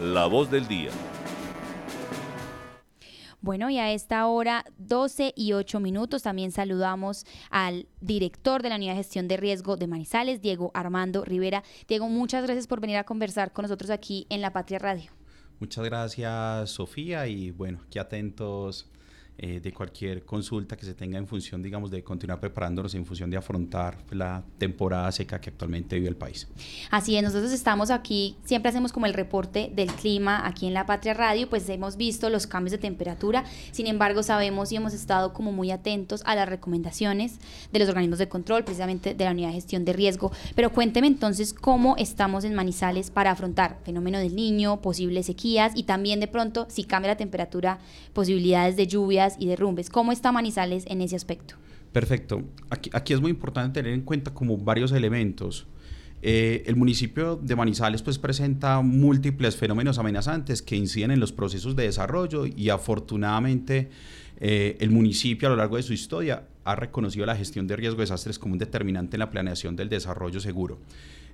La voz del día. Bueno, y a esta hora, 12 y 8 minutos, también saludamos al director de la Unidad de Gestión de Riesgo de Manizales, Diego Armando Rivera. Diego, muchas gracias por venir a conversar con nosotros aquí en La Patria Radio. Muchas gracias, Sofía, y bueno, aquí atentos eh, de cualquier consulta que se tenga en función, digamos, de continuar preparándonos en función de afrontar la temporada seca que actualmente vive el país. Así es, nosotros estamos aquí, siempre hacemos como el reporte del clima aquí en La Patria Radio, pues hemos visto los cambios de temperatura, sin embargo sabemos y hemos estado como muy atentos a las recomendaciones de los organismos de control, precisamente de la unidad de gestión de riesgo, pero cuénteme entonces cómo estamos en Manizales para afrontar fenómeno del niño, posibles sequías y también de pronto si cambia la temperatura, posibilidades de lluvias y derrumbes. ¿Cómo está Manizales en ese aspecto? Perfecto. Aquí, es muy importante tener en cuenta como varios elementos. Eh, el municipio de Manizales pues presenta múltiples fenómenos amenazantes que inciden en los procesos de desarrollo y afortunadamente eh, el municipio a lo largo de su historia ha reconocido la gestión de riesgo de desastres como un determinante en la planeación del desarrollo seguro.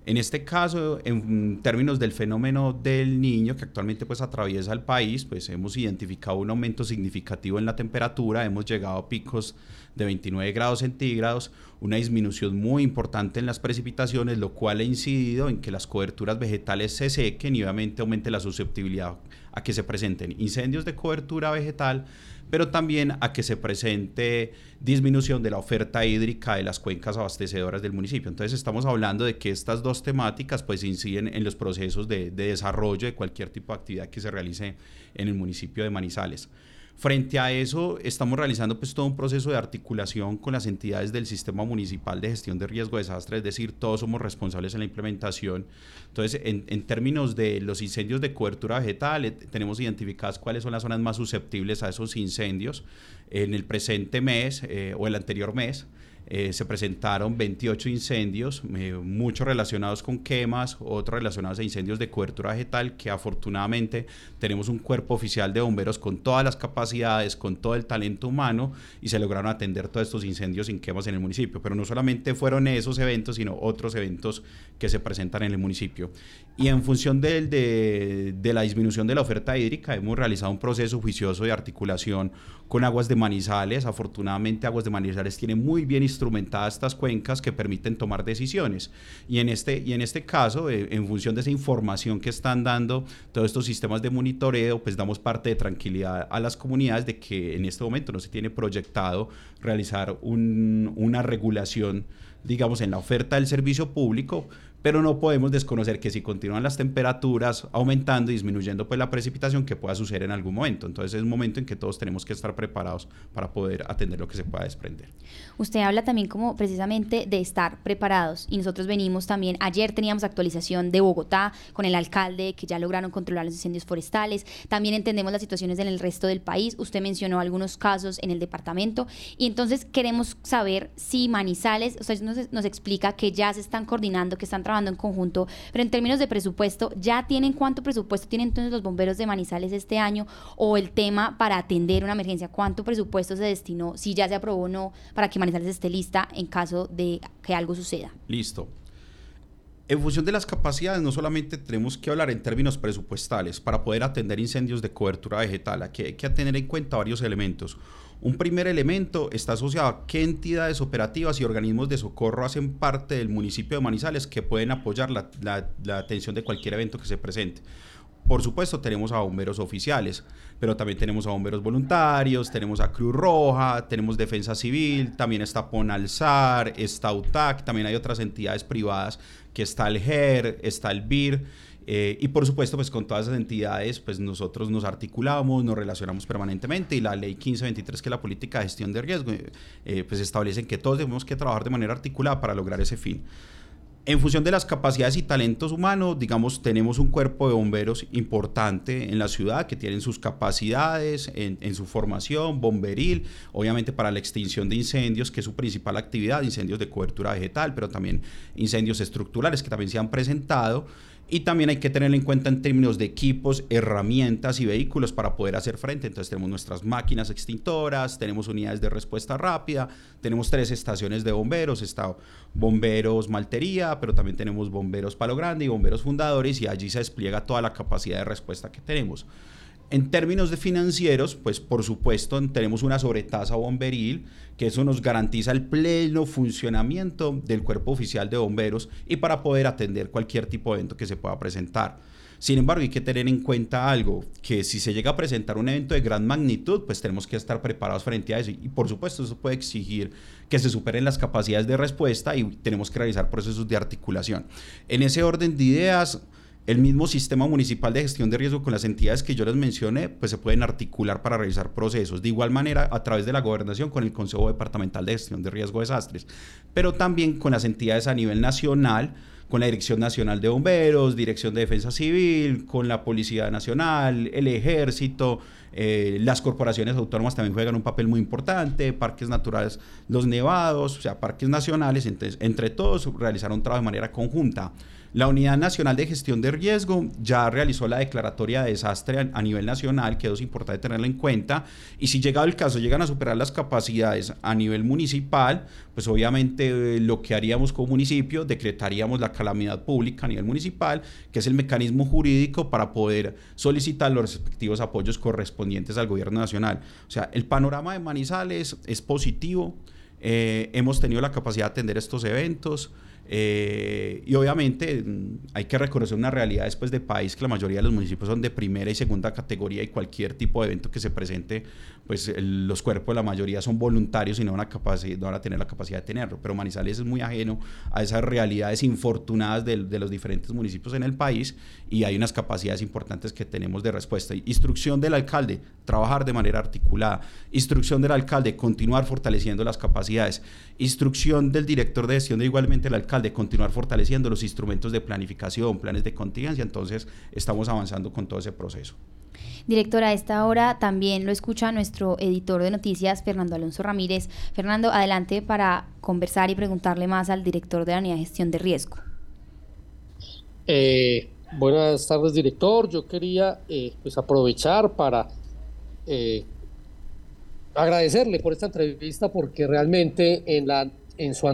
En este caso, en términos del fenómeno del niño que actualmente pues atraviesa el país, pues hemos identificado un aumento significativo en la temperatura, hemos llegado a picos de 29 grados centígrados, una disminución muy importante en las precipitaciones, lo cual ha incidido en que las coberturas vegetales se sequen y obviamente aumente la susceptibilidad a que se presenten incendios de cobertura vegetal, pero también a que se presente disminución de la oferta hídrica de las cuencas abastecedoras del municipio. Entonces estamos hablando de que estas dos temáticas pues inciden en los procesos de, de desarrollo de cualquier tipo de actividad que se realice en el municipio de Manizales. Frente a eso, estamos realizando pues todo un proceso de articulación con las entidades del Sistema Municipal de Gestión de Riesgo de Desastre, es decir, todos somos responsables en la implementación. Entonces, en, términos de los incendios de cobertura vegetal, eh, tenemos identificadas cuáles son las zonas más susceptibles a esos incendios en el presente mes eh, o el anterior mes. Eh, se presentaron 28 incendios, eh, muchos relacionados con quemas, otros relacionados a incendios de cobertura vegetal, que afortunadamente tenemos un cuerpo oficial de bomberos con todas las capacidades, con todo el talento humano, y se lograron atender todos estos incendios sin quemas en el municipio. Pero no solamente fueron esos eventos, sino otros eventos que se presentan en el municipio. Y en función de, la disminución de la oferta hídrica, hemos realizado un proceso juicioso de articulación con Aguas de Manizales. Afortunadamente, Aguas de Manizales tiene muy bien instrumentadas estas cuencas que permiten tomar decisiones. Y en este, y en este caso, eh, en función de esa información que están dando todos estos sistemas de monitoreo, pues damos parte de tranquilidad a las comunidades de que en este momento no se tiene proyectado realizar una regulación digamos, en la oferta del servicio público, pero no podemos desconocer que si continúan las temperaturas aumentando y disminuyendo pues la precipitación que pueda suceder en algún momento. Entonces es un momento en que todos tenemos que estar preparados para poder atender lo que se pueda desprender. Usted habla también como precisamente de estar preparados y nosotros venimos también, ayer teníamos actualización de Bogotá con el alcalde que ya lograron controlar los incendios forestales, también entendemos las situaciones en el resto del país, usted mencionó algunos casos en el departamento y entonces queremos saber si Manizales, usted nos, nos explica que ya se están coordinando, que están trabajando en conjunto, pero en términos de presupuesto, ¿ya tienen cuánto presupuesto tienen entonces los bomberos de Manizales este año? O el tema para atender una emergencia, ¿cuánto presupuesto se destinó, si ya se aprobó o no, para que Manizales esté lista en caso de que algo suceda? Listo. En función de las capacidades, no solamente tenemos que hablar en términos presupuestales para poder atender incendios de cobertura vegetal, aquí hay que tener en cuenta varios elementos. Un primer elemento está asociado a qué entidades operativas y organismos de socorro hacen parte del municipio de Manizales que pueden apoyar la, la, atención de cualquier evento que se presente. Por supuesto, tenemos a bomberos oficiales, pero también tenemos a bomberos voluntarios, tenemos a Cruz Roja, tenemos Defensa Civil, también está Ponalzar, está UTAC, también hay otras entidades privadas que está el GER, está el BIR. Eh, y por supuesto, pues con todas esas entidades, pues nosotros nos articulamos, nos relacionamos permanentemente y la ley 1523, que es la política de gestión de riesgo, eh, pues establece que todos tenemos que trabajar de manera articulada para lograr ese fin. En función de las capacidades y talentos humanos, digamos, tenemos un cuerpo de bomberos importante en la ciudad que tienen sus capacidades en, en, su formación bomberil, obviamente para la extinción de incendios, que es su principal actividad, incendios de cobertura vegetal, pero también incendios estructurales que también se han presentado Y también hay que tener en cuenta en términos de equipos, herramientas y vehículos para poder hacer frente. Entonces tenemos nuestras máquinas extintoras, tenemos unidades de respuesta rápida, tenemos tres estaciones de bomberos, está bomberos Maltería, pero también tenemos bomberos Palo Grande y bomberos Fundadores y allí se despliega toda la capacidad de respuesta que tenemos. En términos de financieros, pues por supuesto tenemos una sobretasa bomberil, que eso nos garantiza el pleno funcionamiento del cuerpo oficial de bomberos y para poder atender cualquier tipo de evento que se pueda presentar. Sin embargo, hay que tener en cuenta algo, que si se llega a presentar un evento de gran magnitud, pues tenemos que estar preparados frente a eso. Y por supuesto, eso puede exigir que se superen las capacidades de respuesta y tenemos que realizar procesos de articulación. En ese orden de ideas, el mismo sistema municipal de gestión de riesgo con las entidades que yo les mencioné, pues se pueden articular para realizar procesos. De igual manera, a través de la gobernación con el Consejo Departamental de Gestión de Riesgo de Desastres, pero también con las entidades a nivel nacional, con la Dirección Nacional de Bomberos, Dirección de Defensa Civil, con la Policía Nacional, el Ejército, eh, las corporaciones autónomas también juegan un papel muy importante, parques naturales, los nevados, o sea, parques nacionales, entonces, entre todos realizaron un trabajo de manera conjunta. La Unidad Nacional de Gestión de Riesgo ya realizó la declaratoria de desastre a, nivel nacional, que es importante tenerla en cuenta, y si llegado el caso llegan a superar las capacidades a nivel municipal, pues obviamente eh, lo que haríamos como municipio, decretaríamos la calamidad pública a nivel municipal, que es el mecanismo jurídico para poder solicitar los respectivos apoyos correspondientes al gobierno nacional. O sea, el panorama de Manizales es positivo, eh, hemos tenido la capacidad de atender estos eventos. Eh, y obviamente mm, hay que reconocer una realidad después de país que la mayoría de los municipios son de primera y segunda categoría y cualquier tipo de evento que se presente, pues los cuerpos de la mayoría son voluntarios y no van, a no van a tener la capacidad de tenerlo. Pero Manizales es muy ajeno a esas realidades infortunadas de, de los diferentes municipios en el país y hay unas capacidades importantes que tenemos de respuesta. Instrucción del alcalde, trabajar de manera articulada. Instrucción del alcalde, continuar fortaleciendo las capacidades. Instrucción del director de gestión de igualmente el alcalde de continuar fortaleciendo los instrumentos de planificación, planes de contingencia. Entonces, estamos avanzando con todo ese proceso. Directora, a esta hora también lo escucha nuestro editor de noticias, Fernando Alonso Ramírez. Fernando, adelante para conversar y preguntarle más al director de la unidad de gestión de riesgo. Eh, buenas tardes, director. Yo quería eh, pues aprovechar para eh, agradecerle por esta entrevista porque realmente en la en su,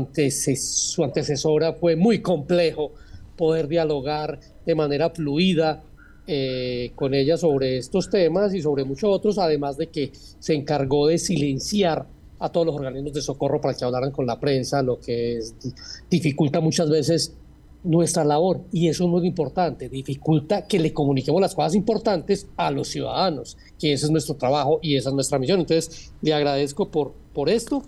su antecesora fue muy complejo poder dialogar de manera fluida eh, con ella sobre estos temas y sobre muchos otros, además de que se encargó de silenciar a todos los organismos de socorro para que hablaran con la prensa, lo que dificulta muchas veces nuestra labor y eso es muy importante, dificulta que le comuniquemos las cosas importantes a los ciudadanos, que ese es nuestro trabajo y esa es nuestra misión. Entonces, le agradezco por, por esto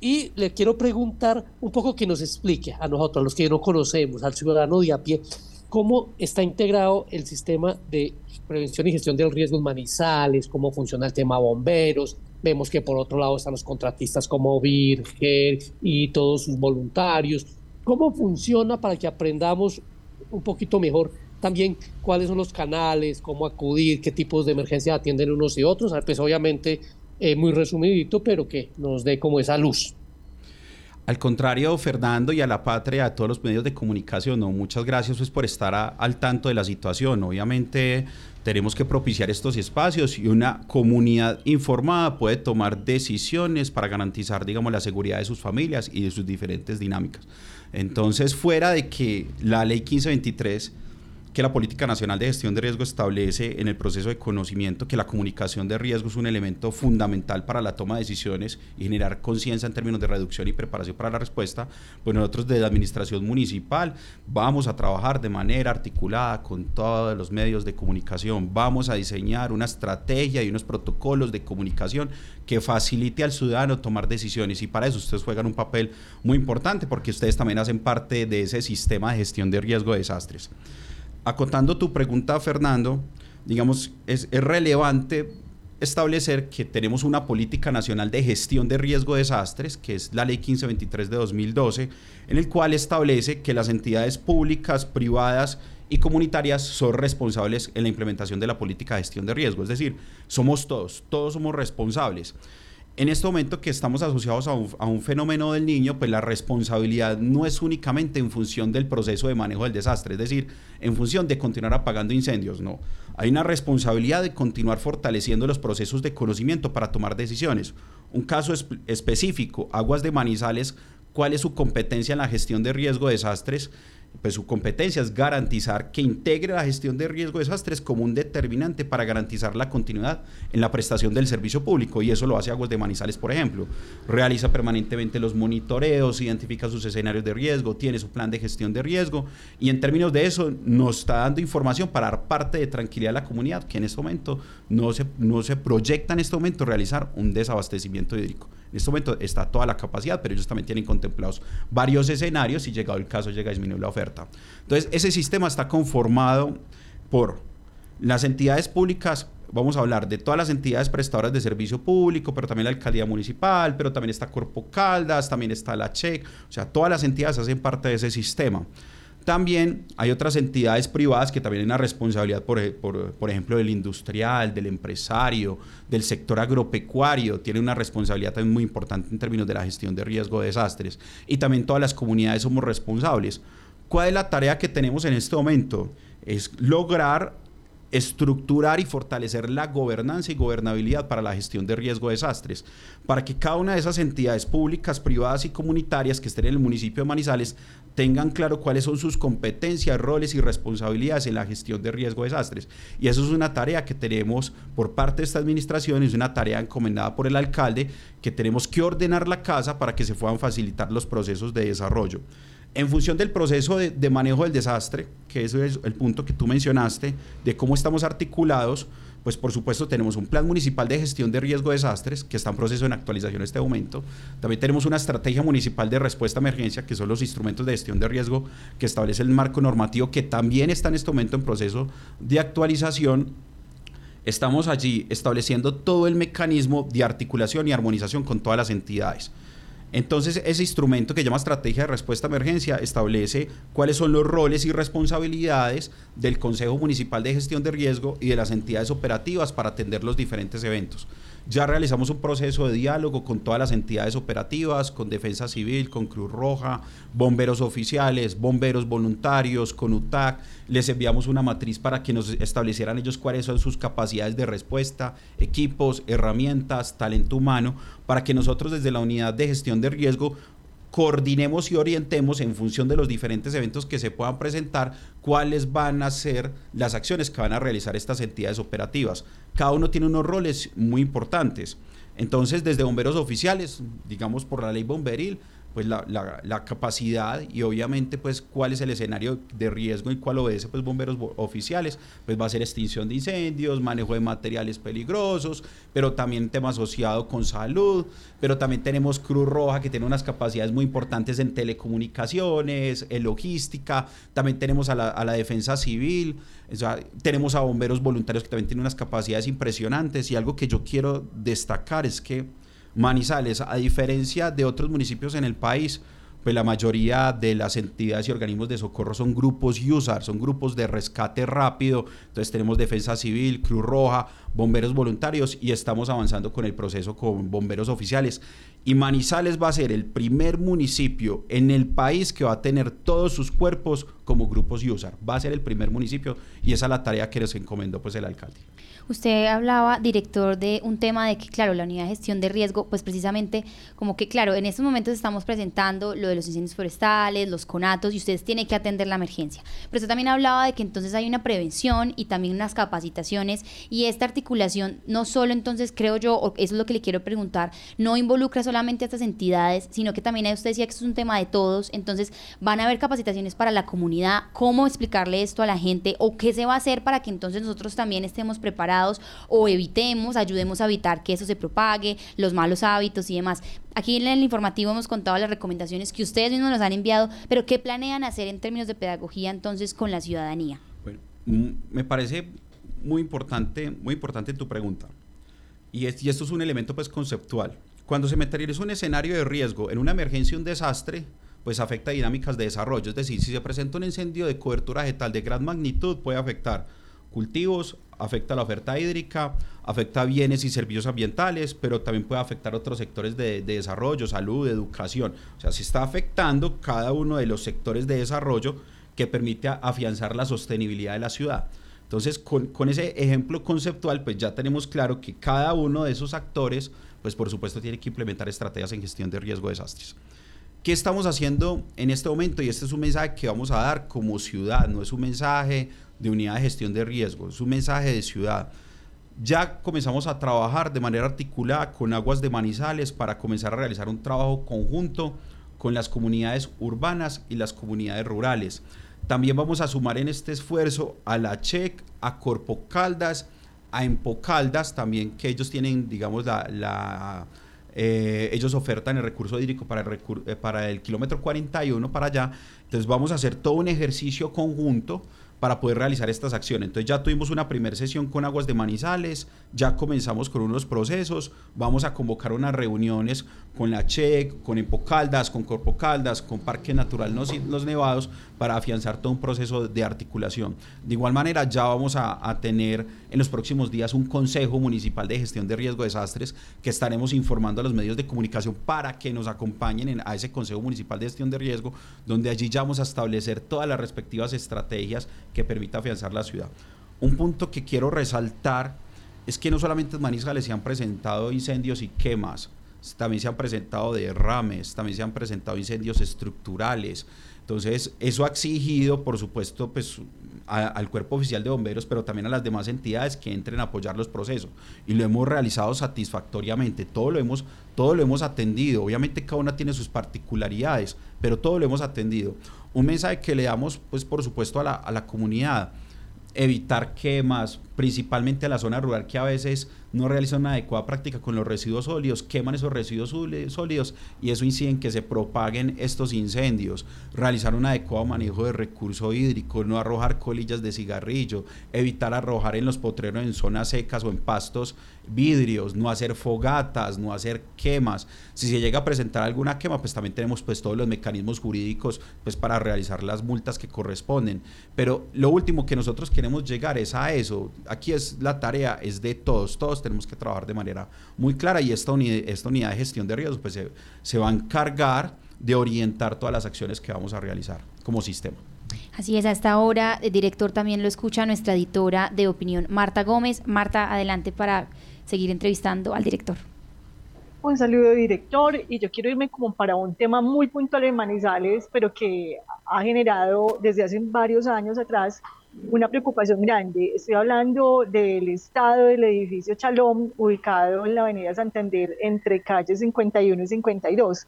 y le quiero preguntar un poco que nos explique a nosotros, a los que no conocemos, al ciudadano de a pie, cómo está integrado el sistema de prevención y gestión de los riesgos manizales, cómo funciona el tema bomberos. Vemos que por otro lado están los contratistas como Virgen y todos sus voluntarios. ¿Cómo funciona para que aprendamos un poquito mejor también cuáles son los canales, cómo acudir, qué tipos de emergencia atienden unos y otros? Pues obviamente eh, muy resumidito, pero que nos dé como esa luz. Al contrario, Fernando, y a la patria, a todos los medios de comunicación, ¿no? muchas gracias pues, por estar al tanto de la situación. Obviamente tenemos que propiciar estos espacios y una comunidad informada puede tomar decisiones para garantizar, digamos, la seguridad de sus familias y de sus diferentes dinámicas. Entonces, fuera de que la ley 1523 que la Política Nacional de Gestión de Riesgo establece en el proceso de conocimiento que la comunicación de riesgo es un elemento fundamental para la toma de decisiones y generar conciencia en términos de reducción y preparación para la respuesta, pues nosotros desde la Administración Municipal vamos a trabajar de manera articulada con todos los medios de comunicación, vamos a diseñar una estrategia y unos protocolos de comunicación que facilite al ciudadano tomar decisiones. Y para eso ustedes juegan un papel muy importante porque ustedes también hacen parte de ese sistema de gestión de riesgo de desastres acotando tu pregunta, Fernando, digamos, es, relevante establecer que tenemos una política nacional de gestión de riesgo de desastres, que es la ley 1523 de 2012, en el cual establece que las entidades públicas, privadas y comunitarias son responsables en la implementación de la política de gestión de riesgo. Es decir, somos todos, todos somos responsables. En este momento que estamos asociados a un, fenómeno del niño, pues la responsabilidad no es únicamente en función del proceso de manejo del desastre, es decir, en función de continuar apagando incendios, no. Hay una responsabilidad de continuar fortaleciendo los procesos de conocimiento para tomar decisiones. Un caso específico, Aguas de Manizales, ¿cuál es su competencia en la gestión de riesgo de desastres? pues su competencia es garantizar que integre la gestión de riesgo de desastres como un determinante para garantizar la continuidad en la prestación del servicio público y eso lo hace Aguas de Manizales, por ejemplo. Realiza permanentemente los monitoreos, identifica sus escenarios de riesgo, tiene su plan de gestión de riesgo y en términos de eso nos está dando información para dar parte de tranquilidad a la comunidad que en este momento no se, no se proyecta en este momento realizar un desabastecimiento hídrico. En este momento está toda la capacidad, pero ellos también tienen contemplados varios escenarios y llegado el caso llega a disminuir la oferta. Entonces, ese sistema está conformado por las entidades públicas, vamos a hablar de todas las entidades prestadoras de servicio público, pero también la alcaldía municipal, pero también está Corpo Caldas, también está la CHEC, o sea, todas las entidades hacen parte de ese sistema. También hay otras entidades privadas que también tienen la responsabilidad, por, por, ejemplo, del industrial, del empresario, del sector agropecuario, tiene una responsabilidad también muy importante en términos de la gestión de riesgo de desastres. Y también todas las comunidades somos responsables. ¿Cuál es la tarea que tenemos en este momento? Es lograr estructurar y fortalecer la gobernanza y gobernabilidad para la gestión de riesgo de desastres, para que cada una de esas entidades públicas, privadas y comunitarias que estén en el municipio de Manizales tengan claro cuáles son sus competencias, roles y responsabilidades en la gestión de riesgo de desastres. Y eso es una tarea que tenemos por parte de esta administración, es una tarea encomendada por el alcalde, que tenemos que ordenar la casa para que se puedan facilitar los procesos de desarrollo. En función del proceso de, manejo del desastre, que es el punto que tú mencionaste, de cómo estamos articulados, pues por supuesto tenemos un plan municipal de gestión de riesgo de desastres que está en proceso de actualización en este momento. También tenemos una estrategia municipal de respuesta a emergencia, que son los instrumentos de gestión de riesgo que establece el marco normativo, que también está en este momento en proceso de actualización. Estamos allí estableciendo todo el mecanismo de articulación y armonización con todas las entidades. Entonces, ese instrumento que llama Estrategia de Respuesta a Emergencia establece cuáles son los roles y responsabilidades del Consejo Municipal de Gestión de Riesgo y de las entidades operativas para atender los diferentes eventos. Ya realizamos un proceso de diálogo con todas las entidades operativas, con Defensa Civil, con Cruz Roja, bomberos oficiales, bomberos voluntarios, con UTAC. Les enviamos una matriz para que nos establecieran ellos cuáles son sus capacidades de respuesta, equipos, herramientas, talento humano, para que nosotros desde la unidad de gestión de riesgo coordinemos y orientemos en función de los diferentes eventos que se puedan presentar cuáles van a ser las acciones que van a realizar estas entidades operativas. Cada uno tiene unos roles muy importantes. Entonces, desde bomberos oficiales, digamos por la ley bomberil, pues la, la, capacidad y obviamente pues cuál es el escenario de riesgo y cuál obedece pues bomberos oficiales, pues va a ser extinción de incendios, manejo de materiales peligrosos, pero también tema asociado con salud, pero también tenemos Cruz Roja que tiene unas capacidades muy importantes en telecomunicaciones, en logística, también tenemos a la, a la defensa civil, tenemos a bomberos voluntarios que también tienen unas capacidades impresionantes. Y algo que yo quiero destacar es que Manizales, a diferencia de otros municipios en el país, pues la mayoría de las entidades y organismos de socorro son grupos USAR, son grupos de rescate rápido. Entonces tenemos Defensa Civil, Cruz Roja, bomberos voluntarios y estamos avanzando con el proceso con bomberos oficiales. Y Manizales va a ser el primer municipio en el país que va a tener todos sus cuerpos como grupos USAR. Va a ser el primer municipio y esa es la tarea que nos encomendó pues el alcalde. Usted hablaba, director, de un tema de que, claro, la unidad de gestión de riesgo, pues precisamente como que, claro, en estos momentos estamos presentando lo de los incendios forestales, los conatos, y ustedes tienen que atender la emergencia. Pero usted también hablaba de que entonces hay una prevención y también unas capacitaciones, y esta articulación no solo entonces, creo yo, eso es lo que le quiero preguntar, no involucra solamente a estas entidades, sino que también usted decía que esto es un tema de todos, entonces van a haber capacitaciones para la comunidad, cómo explicarle esto a la gente o qué se va a hacer para que entonces nosotros también estemos preparados o evitemos, ayudemos a evitar que eso se propague, los malos hábitos y demás. Aquí en el informativo hemos contado las recomendaciones que ustedes mismos nos han enviado, pero ¿qué planean hacer en términos de pedagogía entonces con la ciudadanía? Bueno, mm, me parece muy importante, muy importante tu pregunta. Y, esto es un elemento pues conceptual. Cuando se materializa un escenario de riesgo en una emergencia, un desastre, pues afecta dinámicas de desarrollo. Es decir, si se presenta un incendio de cobertura vegetal de gran magnitud, puede afectar cultivos, afecta la oferta hídrica, afecta bienes y servicios ambientales, pero también puede afectar otros sectores de, desarrollo, salud, educación. O sea, se está afectando cada uno de los sectores de desarrollo que permite afianzar la sostenibilidad de la ciudad. Entonces, con, con, ese ejemplo conceptual, pues ya tenemos claro que cada uno de esos actores, pues por supuesto tiene que implementar estrategias en gestión de riesgo de desastres. ¿Qué estamos haciendo en este momento? Y este es un mensaje que vamos a dar como ciudad, no es un mensaje de unidad de gestión de riesgo, es un mensaje de ciudad. Ya comenzamos a trabajar de manera articulada con Aguas de Manizales para comenzar a realizar un trabajo conjunto con las comunidades urbanas y las comunidades rurales. También vamos a sumar en este esfuerzo a la CHEC, a Corpo Caldas, a Empocaldas también, que ellos tienen, digamos, la, eh, ellos ofertan el recurso hídrico para el, eh, para el kilómetro 41 para allá. Entonces vamos a hacer todo un ejercicio conjunto para poder realizar estas acciones. Entonces ya tuvimos una primera sesión con Aguas de Manizales, ya comenzamos con unos procesos, vamos a convocar unas reuniones con la CHEC, con Empocaldas, con Corpo Caldas, con Parque Natural Los, Nevados, para afianzar todo un proceso de articulación. De igual manera, ya vamos a, tener en los próximos días un Consejo Municipal de Gestión de Riesgo de Desastres que estaremos informando a los medios de comunicación para que nos acompañen a ese Consejo Municipal de Gestión de Riesgo, donde allí ya vamos a establecer todas las respectivas estrategias que permita afianzar la ciudad. Un punto que quiero resaltar es que no solamente en Manizales se han presentado incendios y quemas, también se han presentado derrames, también se han presentado incendios estructurales. Entonces, eso ha exigido, por supuesto, pues, al cuerpo oficial de bomberos, pero también a las demás entidades que entren a apoyar los procesos. Y lo hemos realizado satisfactoriamente. Todo lo hemos, todo lo hemos atendido. Obviamente cada una tiene sus particularidades, pero todo lo hemos atendido. Un mensaje que le damos, pues, por supuesto, a la, a la comunidad. Evitar quemas, principalmente a la zona rural que a veces no realizan una adecuada práctica con los residuos sólidos, queman esos residuos sólidos y eso incide en que se propaguen estos incendios. Realizar un adecuado manejo de recurso hídrico, no arrojar colillas de cigarrillo, evitar arrojar en los potreros en zonas secas o en pastos vidrios, no hacer fogatas, no hacer quemas. Si se llega a presentar alguna quema, pues también tenemos pues todos los mecanismos jurídicos pues para realizar las multas que corresponden. Pero lo último que nosotros queremos llegar es a eso. Aquí es la tarea, es de todos, todos tenemos que trabajar de manera muy clara y esta unidad, de gestión de riesgos pues se, se va a encargar de orientar todas las acciones que vamos a realizar como sistema. Así es, a esta hora el director también lo escucha nuestra editora de opinión, Marta Gómez. Marta, adelante para seguir entrevistando al director. Un saludo, director, y yo quiero irme como para un tema muy puntual de Manizales, pero que ha generado desde hace varios años atrás una preocupación grande. Estoy hablando del estado del edificio Chalón, ubicado en la avenida Santander, entre calles 51 y 52,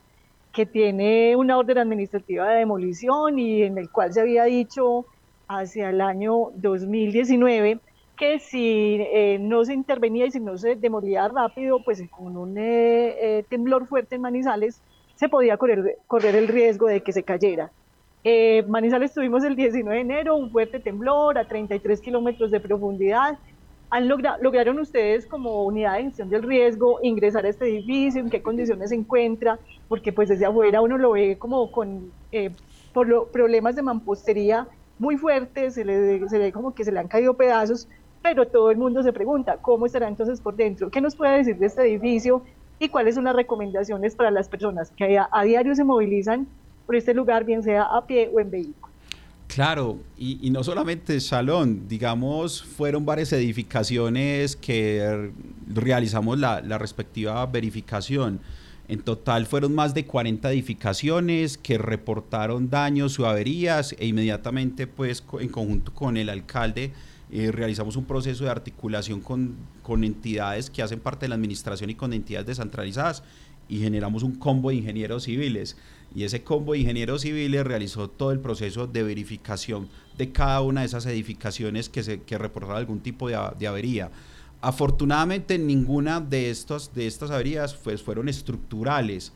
que tiene una orden administrativa de demolición y en el cual se había dicho hacia el año 2019 que si eh, no se intervenía y si no se demolía rápido, pues con un eh, eh, temblor fuerte en Manizales, se podía correr, correr el riesgo de que se cayera. Manizales tuvimos el 19 de enero un fuerte temblor a 33 kilómetros de profundidad. ¿Han ¿Lograron ustedes como unidad de gestión del riesgo ingresar a este edificio? ¿En qué condiciones se encuentra? Porque pues desde afuera uno lo ve como con por los problemas de mampostería muy fuertes, se, le, se ve como que se le han caído pedazos, pero todo el mundo se pregunta cómo estará entonces por dentro, qué nos puede decir de este edificio y cuáles son las recomendaciones para las personas que a, diario se movilizan por este lugar, bien sea a pie o en vehículo. Claro, y, no solamente Salón, digamos, fueron varias edificaciones que realizamos la, la respectiva verificación. En total fueron más de 40 edificaciones que reportaron daños o averías e inmediatamente pues en conjunto con el alcalde eh, realizamos un proceso de articulación con, con, entidades que hacen parte de la administración y con entidades descentralizadas y generamos un combo de ingenieros civiles. Y ese combo de ingenieros civiles realizó todo el proceso de verificación de cada una de esas edificaciones que, se, que reportaron algún tipo de, de avería. Afortunadamente ninguna de, estos, de estas averías pues, fueron estructurales.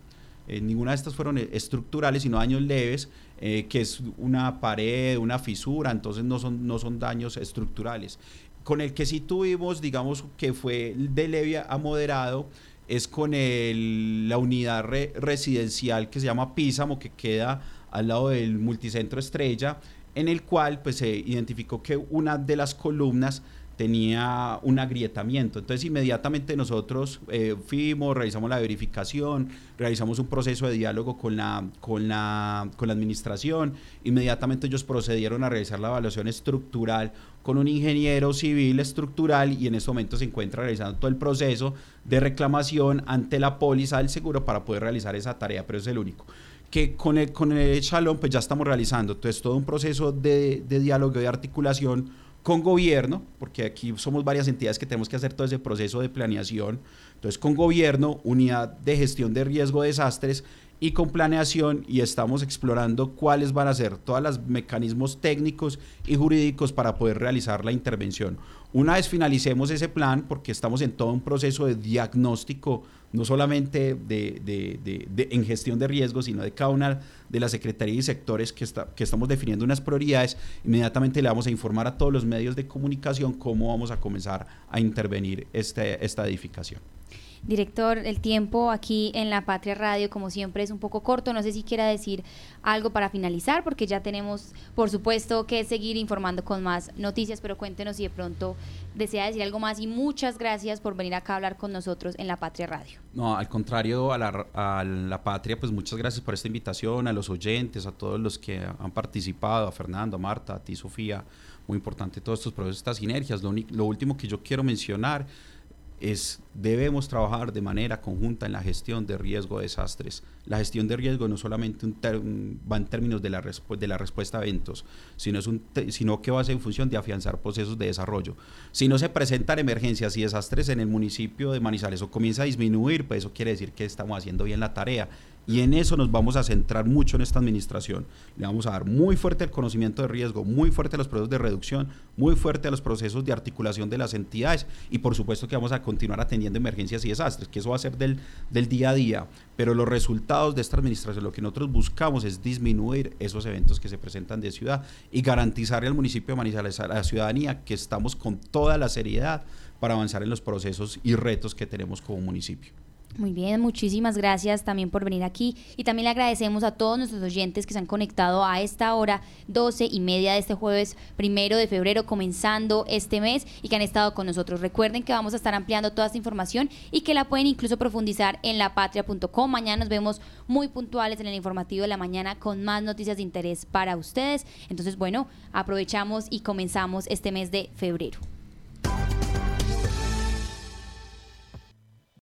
Eh, ninguna de estas fueron estructurales, sino daños leves, eh, que es una pared, una fisura, entonces no son, no son daños estructurales. Con el que sí tuvimos, digamos, que fue de leve a moderado, es con el, la unidad residencial que se llama Písamo, que queda al lado del multicentro Estrella, en el cual pues, se identificó que una de las columnas tenía un agrietamiento. Entonces inmediatamente nosotros eh, fuimos, realizamos la verificación, realizamos un proceso de diálogo con la, con, la, con la administración, inmediatamente ellos procedieron a realizar la evaluación estructural con un ingeniero civil estructural y en este momento se encuentra realizando todo el proceso de reclamación ante la póliza del seguro para poder realizar esa tarea, pero es el único que con el, con el Shalom pues ya estamos realizando. Entonces todo un proceso de, de diálogo, de articulación con gobierno, porque aquí somos varias entidades que tenemos que hacer todo ese proceso de planeación. Entonces con gobierno, unidad de gestión de riesgo de desastres y con planeación y estamos explorando cuáles van a ser todos los mecanismos técnicos y jurídicos para poder realizar la intervención. Una vez finalicemos ese plan, porque estamos en todo un proceso de diagnóstico, no solamente de, en gestión de riesgos, sino de cada una de las secretarías y sectores que, está, que estamos definiendo unas prioridades, inmediatamente le vamos a informar a todos los medios de comunicación cómo vamos a comenzar a intervenir este, esta edificación. Director, el tiempo aquí en La Patria Radio, como siempre, es un poco corto. No sé si quiera decir algo para finalizar, porque ya tenemos, por supuesto, que seguir informando con más noticias, pero cuéntenos si de pronto desea decir algo más y muchas gracias por venir acá a hablar con nosotros en La Patria Radio. No, al contrario, a la, Patria, pues muchas gracias por esta invitación, a los oyentes, a todos los que han participado, a Fernando, a Marta, a ti, Sofía. Muy importante todos estos procesos, estas sinergias. Lo, lo último que yo quiero mencionar es debemos trabajar de manera conjunta en la gestión de riesgo de desastres. La gestión de riesgo no solamente un va en términos de la, de la respuesta a eventos, sino, es un sino que va a ser en función de afianzar procesos de desarrollo. Si no se presentan emergencias y desastres en el municipio de Manizales o comienza a disminuir, pues eso quiere decir que estamos haciendo bien la tarea y en eso nos vamos a centrar mucho en esta administración. Le vamos a dar muy fuerte el conocimiento de riesgo, muy fuerte a los procesos de reducción, muy fuerte a los procesos de articulación de las entidades y por supuesto que vamos a continuar atendiendo emergencias y desastres, que eso va a ser del, del día a día. Pero los resultados de esta administración, lo que nosotros buscamos es disminuir esos eventos que se presentan de ciudad y garantizarle al municipio de Manizales, a la ciudadanía, que estamos con toda la seriedad para avanzar en los procesos y retos que tenemos como municipio. Muy bien, muchísimas gracias también por venir aquí y también le agradecemos a todos nuestros oyentes que se han conectado a esta hora, 12 y media de este jueves primero de febrero, comenzando este mes y que han estado con nosotros. Recuerden que vamos a estar ampliando toda esta información y que la pueden incluso profundizar en lapatria.com. Mañana nos vemos muy puntuales en el informativo de la mañana con más noticias de interés para ustedes. Entonces, bueno, aprovechamos y comenzamos este mes de febrero.